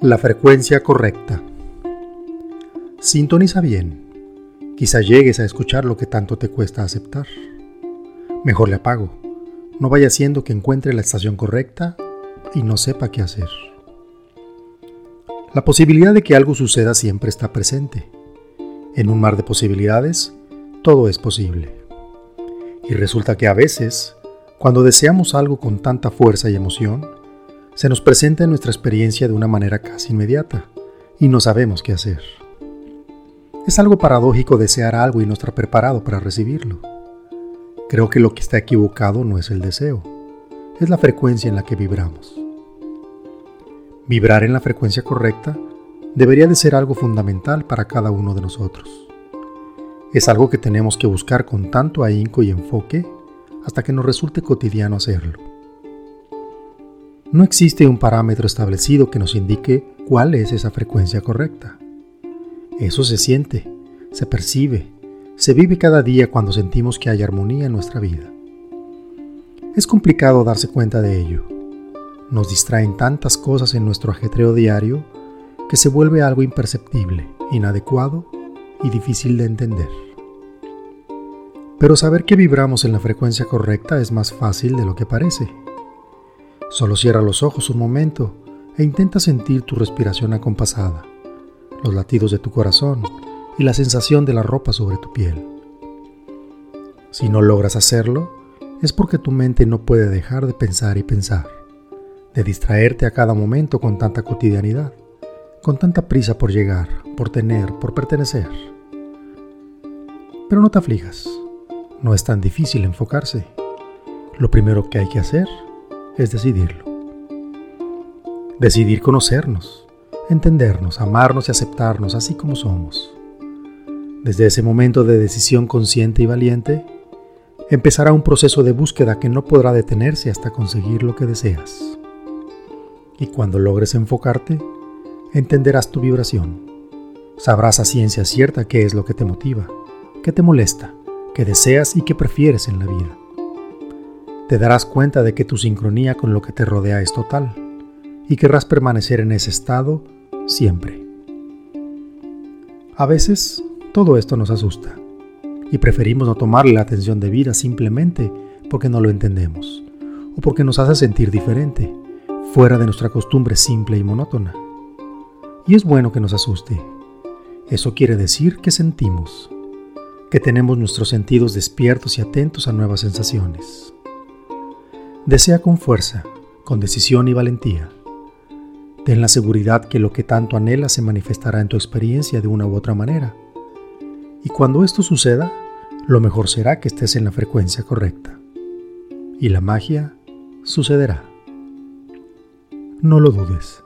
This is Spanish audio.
La frecuencia correcta. Sintoniza bien. Quizá llegues a escuchar lo que tanto te cuesta aceptar. Mejor le apago. No vaya siendo que encuentre la estación correcta y no sepa qué hacer. La posibilidad de que algo suceda siempre está presente. En un mar de posibilidades, todo es posible. Y resulta que a veces, cuando deseamos algo con tanta fuerza y emoción, se nos presenta en nuestra experiencia de una manera casi inmediata y no sabemos qué hacer. Es algo paradójico desear algo y no estar preparado para recibirlo. Creo que lo que está equivocado no es el deseo, es la frecuencia en la que vibramos. Vibrar en la frecuencia correcta debería de ser algo fundamental para cada uno de nosotros. Es algo que tenemos que buscar con tanto ahínco y enfoque hasta que nos resulte cotidiano hacerlo. No existe un parámetro establecido que nos indique cuál es esa frecuencia correcta. Eso se siente, se percibe, se vive cada día cuando sentimos que hay armonía en nuestra vida. Es complicado darse cuenta de ello. Nos distraen tantas cosas en nuestro ajetreo diario que se vuelve algo imperceptible, inadecuado y difícil de entender. Pero saber que vibramos en la frecuencia correcta es más fácil de lo que parece. Solo cierra los ojos un momento e intenta sentir tu respiración acompasada, los latidos de tu corazón y la sensación de la ropa sobre tu piel. Si no logras hacerlo, es porque tu mente no puede dejar de pensar y pensar, de distraerte a cada momento con tanta cotidianidad, con tanta prisa por llegar, por tener, por pertenecer. Pero no te aflijas, no es tan difícil enfocarse. Lo primero que hay que hacer es decidirlo. Decidir conocernos, entendernos, amarnos y aceptarnos así como somos. Desde ese momento de decisión consciente y valiente, empezará un proceso de búsqueda que no podrá detenerse hasta conseguir lo que deseas. Y cuando logres enfocarte, entenderás tu vibración. Sabrás a ciencia cierta qué es lo que te motiva, qué te molesta, qué deseas y qué prefieres en la vida te darás cuenta de que tu sincronía con lo que te rodea es total y querrás permanecer en ese estado siempre. A veces todo esto nos asusta y preferimos no tomarle la atención debida simplemente porque no lo entendemos o porque nos hace sentir diferente, fuera de nuestra costumbre simple y monótona. Y es bueno que nos asuste. Eso quiere decir que sentimos, que tenemos nuestros sentidos despiertos y atentos a nuevas sensaciones. Desea con fuerza, con decisión y valentía. Ten la seguridad que lo que tanto anhelas se manifestará en tu experiencia de una u otra manera. Y cuando esto suceda, lo mejor será que estés en la frecuencia correcta. Y la magia sucederá. No lo dudes.